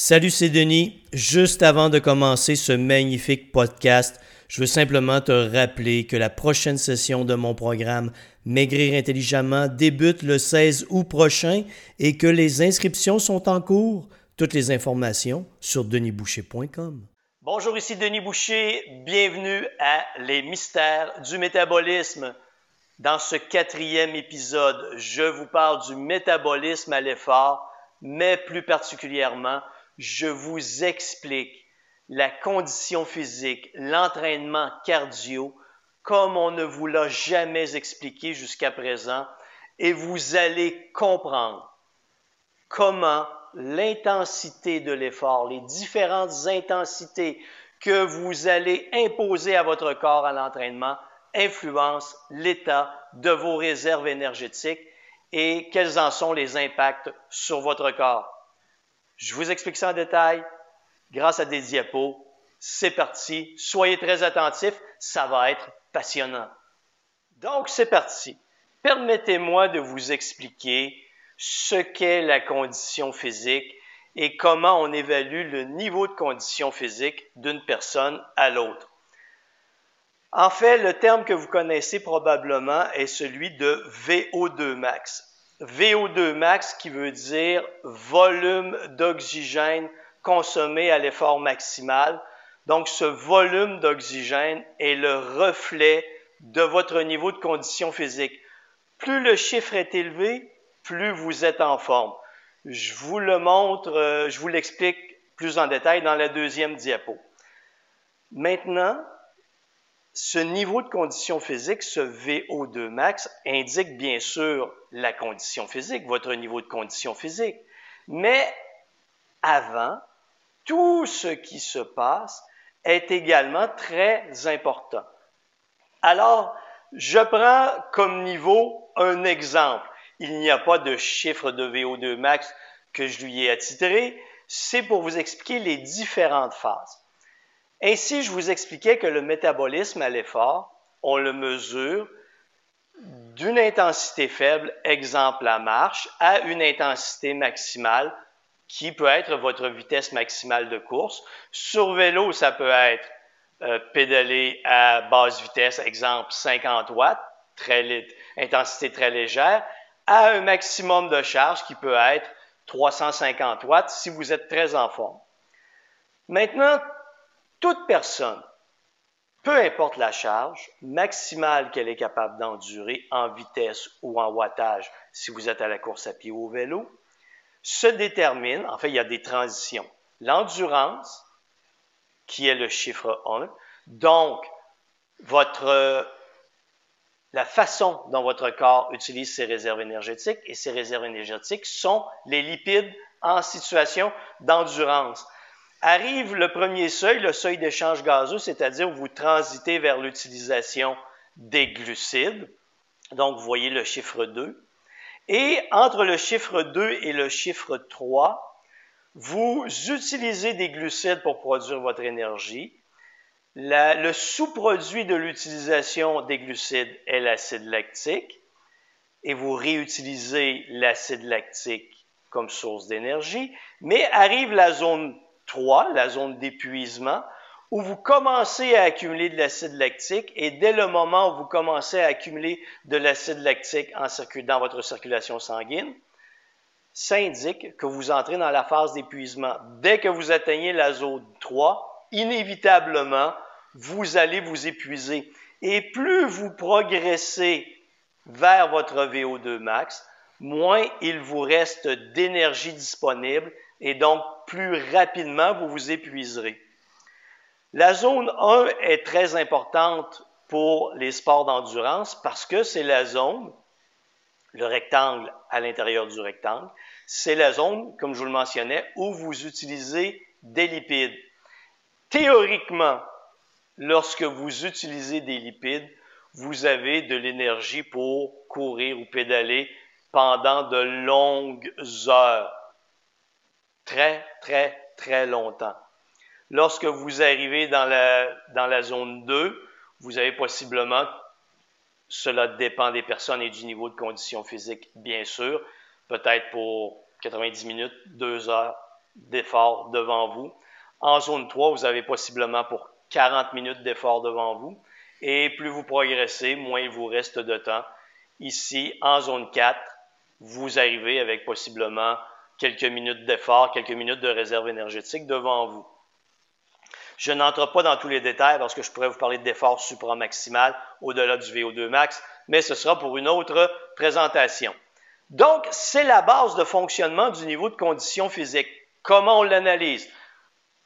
Salut, c'est Denis. Juste avant de commencer ce magnifique podcast, je veux simplement te rappeler que la prochaine session de mon programme Maigrir intelligemment débute le 16 août prochain et que les inscriptions sont en cours. Toutes les informations sur denisboucher.com. Bonjour, ici Denis Boucher. Bienvenue à Les mystères du métabolisme. Dans ce quatrième épisode, je vous parle du métabolisme à l'effort, mais plus particulièrement je vous explique la condition physique, l'entraînement cardio, comme on ne vous l'a jamais expliqué jusqu'à présent, et vous allez comprendre comment l'intensité de l'effort, les différentes intensités que vous allez imposer à votre corps à l'entraînement influencent l'état de vos réserves énergétiques et quels en sont les impacts sur votre corps. Je vous explique ça en détail grâce à des diapos. C'est parti. Soyez très attentifs. Ça va être passionnant. Donc, c'est parti. Permettez-moi de vous expliquer ce qu'est la condition physique et comment on évalue le niveau de condition physique d'une personne à l'autre. En fait, le terme que vous connaissez probablement est celui de VO2 max. VO2 max qui veut dire volume d'oxygène consommé à l'effort maximal. Donc, ce volume d'oxygène est le reflet de votre niveau de condition physique. Plus le chiffre est élevé, plus vous êtes en forme. Je vous le montre, euh, je vous l'explique plus en détail dans la deuxième diapo. Maintenant, ce niveau de condition physique, ce VO2 max, indique bien sûr la condition physique, votre niveau de condition physique. Mais avant, tout ce qui se passe est également très important. Alors, je prends comme niveau un exemple. Il n'y a pas de chiffre de VO2 max que je lui ai attitré. C'est pour vous expliquer les différentes phases. Ainsi, je vous expliquais que le métabolisme à l'effort, on le mesure d'une intensité faible, exemple la marche, à une intensité maximale qui peut être votre vitesse maximale de course. Sur vélo, ça peut être euh, pédaler à basse vitesse, exemple 50 watts, très, intensité très légère, à un maximum de charge qui peut être 350 watts si vous êtes très en forme. Maintenant, toute personne, peu importe la charge maximale qu'elle est capable d'endurer en vitesse ou en wattage si vous êtes à la course à pied ou au vélo, se détermine, en fait, il y a des transitions. L'endurance, qui est le chiffre 1, donc votre, la façon dont votre corps utilise ses réserves énergétiques, et ces réserves énergétiques sont les lipides en situation d'endurance. Arrive le premier seuil, le seuil d'échange gazeux, c'est-à-dire où vous transitez vers l'utilisation des glucides. Donc, vous voyez le chiffre 2. Et entre le chiffre 2 et le chiffre 3, vous utilisez des glucides pour produire votre énergie. le sous-produit de l'utilisation des glucides est l'acide lactique et vous réutilisez l'acide lactique comme source d'énergie. Mais arrive la zone 3, la zone d'épuisement, où vous commencez à accumuler de l'acide lactique et dès le moment où vous commencez à accumuler de l'acide lactique en dans votre circulation sanguine, ça indique que vous entrez dans la phase d'épuisement. Dès que vous atteignez la zone 3, inévitablement, vous allez vous épuiser. Et plus vous progressez vers votre VO2 max, moins il vous reste d'énergie disponible et donc plus rapidement vous vous épuiserez. La zone 1 est très importante pour les sports d'endurance parce que c'est la zone, le rectangle à l'intérieur du rectangle, c'est la zone, comme je vous le mentionnais, où vous utilisez des lipides. Théoriquement, lorsque vous utilisez des lipides, vous avez de l'énergie pour courir ou pédaler pendant de longues heures très, très, très longtemps. Lorsque vous arrivez dans la, dans la zone 2, vous avez possiblement, cela dépend des personnes et du niveau de condition physique, bien sûr, peut-être pour 90 minutes, 2 heures, d'effort devant vous. En zone 3, vous avez possiblement pour 40 minutes d'effort devant vous. Et plus vous progressez, moins il vous reste de temps. Ici, en zone 4, vous arrivez avec possiblement quelques minutes d'effort, quelques minutes de réserve énergétique devant vous. Je n'entre pas dans tous les détails parce que je pourrais vous parler d'effort supramaximal au-delà du VO2 max, mais ce sera pour une autre présentation. Donc, c'est la base de fonctionnement du niveau de condition physique. Comment on l'analyse?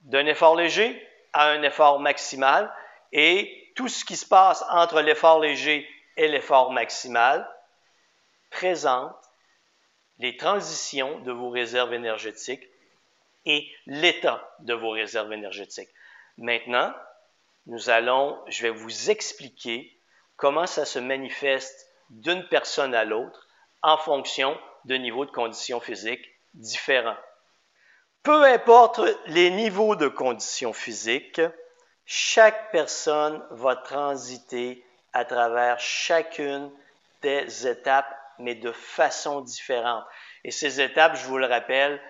D'un effort léger à un effort maximal et tout ce qui se passe entre l'effort léger et l'effort maximal présente les transitions de vos réserves énergétiques et l'état de vos réserves énergétiques. Maintenant, nous allons, je vais vous expliquer comment ça se manifeste d'une personne à l'autre en fonction de niveaux de conditions physiques différents. Peu importe les niveaux de conditions physiques, chaque personne va transiter à travers chacune des étapes, mais de façon différente. Et ces étapes, je vous le rappelle,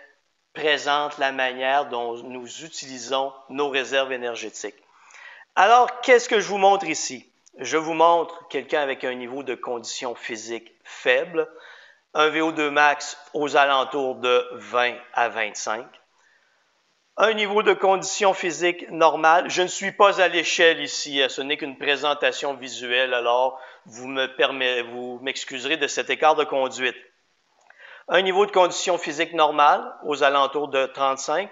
présentent la manière dont nous utilisons nos réserves énergétiques. Alors, qu'est-ce que je vous montre ici? Je vous montre quelqu'un avec un niveau de condition physique faible, un VO2 max aux alentours de 20 à 25, un niveau de condition physique normale. Je ne suis pas à l'échelle ici, ce n'est qu'une présentation visuelle, alors vous me vous m'excuserez de cet écart de conduite. Un niveau de condition physique normale aux alentours de 35.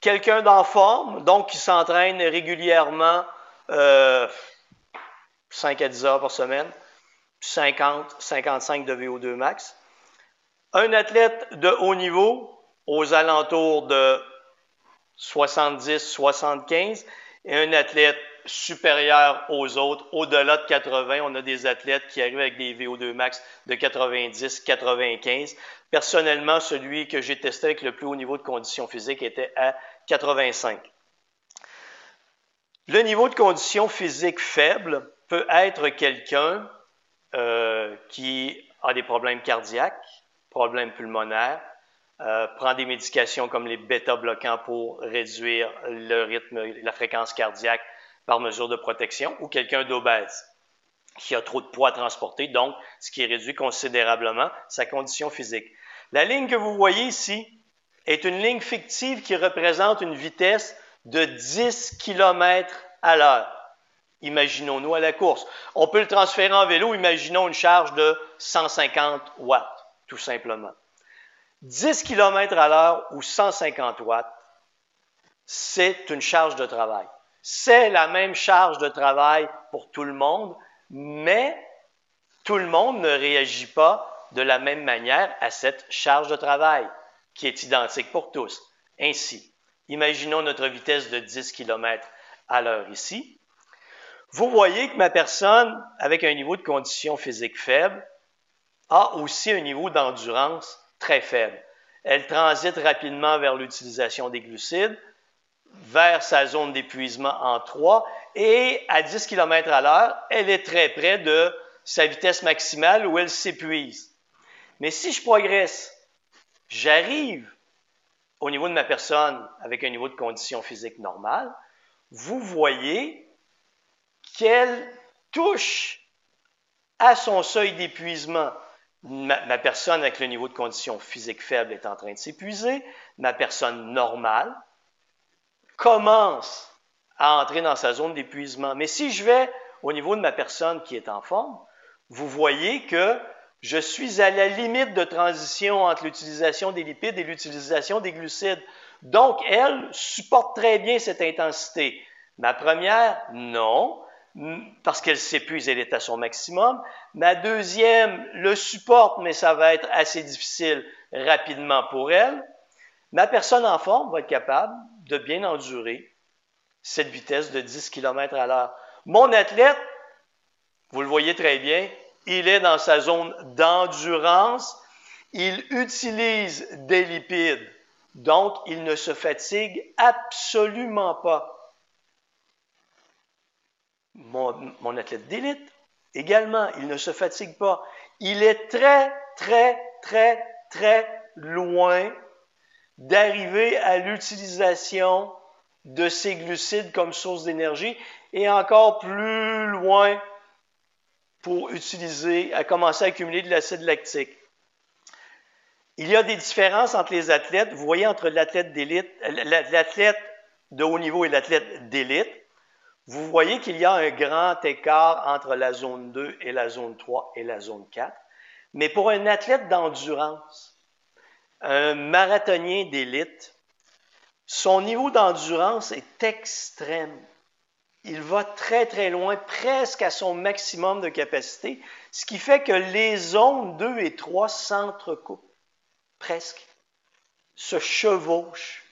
Quelqu'un d'en forme, donc qui s'entraîne régulièrement euh, 5 à 10 heures par semaine, 50, 55 de VO2 max. Un athlète de haut niveau aux alentours de 70, 75 et un athlète supérieur aux autres, au-delà de 80, on a des athlètes qui arrivent avec des VO2 max de 90, 95. Personnellement, celui que j'ai testé avec le plus haut niveau de condition physique était à 85. Le niveau de condition physique faible peut être quelqu'un euh, qui a des problèmes cardiaques, problèmes pulmonaires, euh, prend des médications comme les bêta-bloquants pour réduire le rythme, la fréquence cardiaque par mesure de protection, ou quelqu'un d'obèse qui a trop de poids à transporter, donc ce qui réduit considérablement sa condition physique. La ligne que vous voyez ici est une ligne fictive qui représente une vitesse de 10 km à l'heure. Imaginons-nous à la course. On peut le transférer en vélo, imaginons une charge de 150 watts, tout simplement. 10 km à l'heure ou 150 watts, c'est une charge de travail. C'est la même charge de travail pour tout le monde, mais tout le monde ne réagit pas de la même manière à cette charge de travail qui est identique pour tous. Ainsi, imaginons notre vitesse de 10 km à l'heure ici. Vous voyez que ma personne, avec un niveau de condition physique faible, a aussi un niveau d'endurance très faible. Elle transite rapidement vers l'utilisation des glucides, vers sa zone d'épuisement en 3, et à 10 km à l'heure, elle est très près de sa vitesse maximale où elle s'épuise. Mais si je progresse, j'arrive au niveau de ma personne avec un niveau de condition physique normale, vous voyez qu'elle touche à son seuil d'épuisement. Ma, personne avec le niveau de condition physique faible est en train de s'épuiser. Ma personne normale commence à entrer dans sa zone d'épuisement. Mais si je vais au niveau de ma personne qui est en forme, vous voyez que je suis à la limite de transition entre l'utilisation des lipides et l'utilisation des glucides. Donc, elle supporte très bien cette intensité. Ma première, non, parce qu'elle s'épuise, elle est à son maximum. Ma deuxième le supporte, mais ça va être assez difficile rapidement pour elle. Ma personne en forme va être capable de bien endurer cette vitesse de 10 km à l'heure. Mon athlète, vous le voyez très bien, il est dans sa zone d'endurance, il utilise des lipides, donc il ne se fatigue absolument pas. Mon, athlète d'élite, également, il ne se fatigue pas. Il est très, très, très, très loin d'arriver à l'utilisation de ces glucides comme source d'énergie et encore plus loin pour utiliser, à commencer à accumuler de l'acide lactique. Il y a des différences entre les athlètes. Vous voyez entre l'athlète d'élite, l'athlète de haut niveau et l'athlète d'élite. Vous voyez qu'il y a un grand écart entre la zone 2 et la zone 3 et la zone 4. Mais pour un athlète d'endurance, un marathonien d'élite, son niveau d'endurance est extrême. Il va très très loin, presque à son maximum de capacité, ce qui fait que les zones 2 et 3 s'entrecoupent presque, se chevauchent.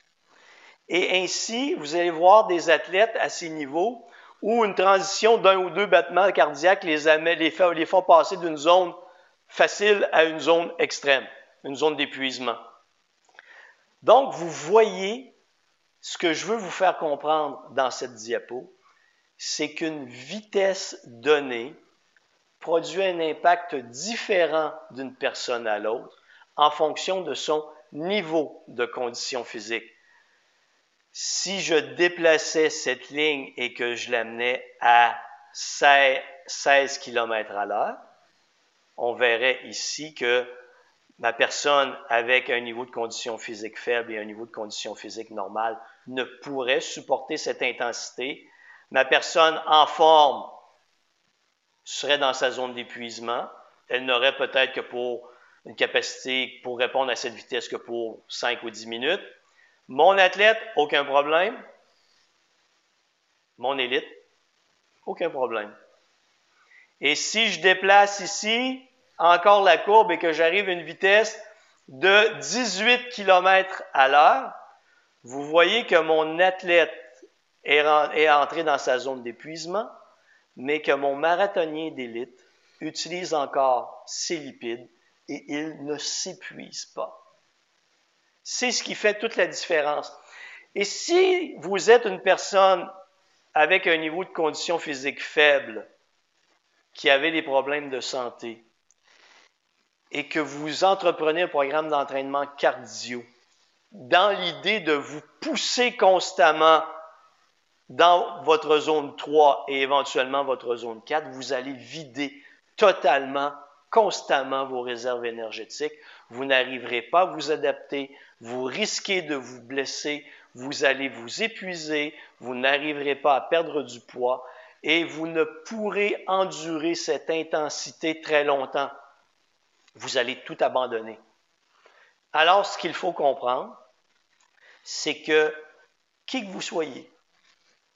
Et ainsi, vous allez voir des athlètes à ces niveaux où une transition d'un ou deux battements cardiaques les, les, fait, les font passer d'une zone facile à une zone extrême, une zone d'épuisement. Donc, vous voyez ce que je veux vous faire comprendre dans cette diapo, c'est qu'une vitesse donnée produit un impact différent d'une personne à l'autre en fonction de son niveau de condition physique. Si je déplaçais cette ligne et que je l'amenais à 16 km à l'heure, on verrait ici que ma personne avec un niveau de condition physique faible et un niveau de condition physique normale ne pourrait supporter cette intensité. Ma personne en forme serait dans sa zone d'épuisement. Elle n'aurait peut-être que pour une capacité pour répondre à cette vitesse que pour 5 ou 10 minutes. Mon athlète, aucun problème. Mon élite, aucun problème. Et si je déplace ici encore la courbe et que j'arrive à une vitesse de 18 km à l'heure, vous voyez que mon athlète est entré dans sa zone d'épuisement, mais que mon marathonien d'élite utilise encore ses lipides et il ne s'épuise pas. C'est ce qui fait toute la différence. Et si vous êtes une personne avec un niveau de condition physique faible, qui avait des problèmes de santé, et que vous entreprenez un programme d'entraînement cardio, dans l'idée de vous pousser constamment dans votre zone 3 et éventuellement votre zone 4, vous allez vider totalement constamment vos réserves énergétiques. Vous n'arriverez pas à vous adapter, vous risquez de vous blesser, vous allez vous épuiser, vous n'arriverez pas à perdre du poids et vous ne pourrez endurer cette intensité très longtemps. Vous allez tout abandonner. Alors, ce qu'il faut comprendre, c'est que qui que vous soyez,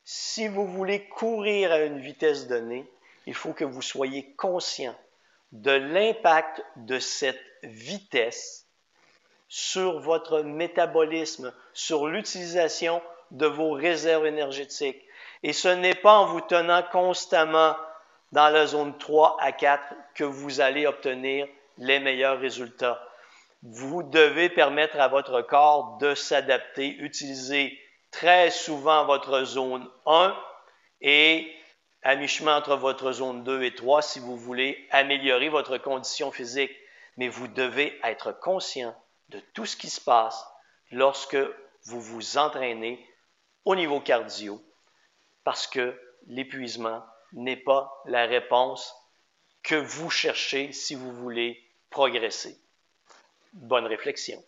si vous voulez courir à une vitesse donnée, il faut que vous soyez conscient de l'impact de cette vitesse sur votre métabolisme, sur l'utilisation de vos réserves énergétiques. Et ce n'est pas en vous tenant constamment dans la zone 3 à 4 que vous allez obtenir les meilleurs résultats. Vous devez permettre à votre corps de s'adapter, utiliser très souvent votre zone 1 et à mi-chemin entre votre zone 2 et 3 si vous voulez améliorer votre condition physique. Mais vous devez être conscient de tout ce qui se passe lorsque vous vous entraînez au niveau cardio, parce que l'épuisement n'est pas la réponse que vous cherchez si vous voulez progresser. Bonne réflexion.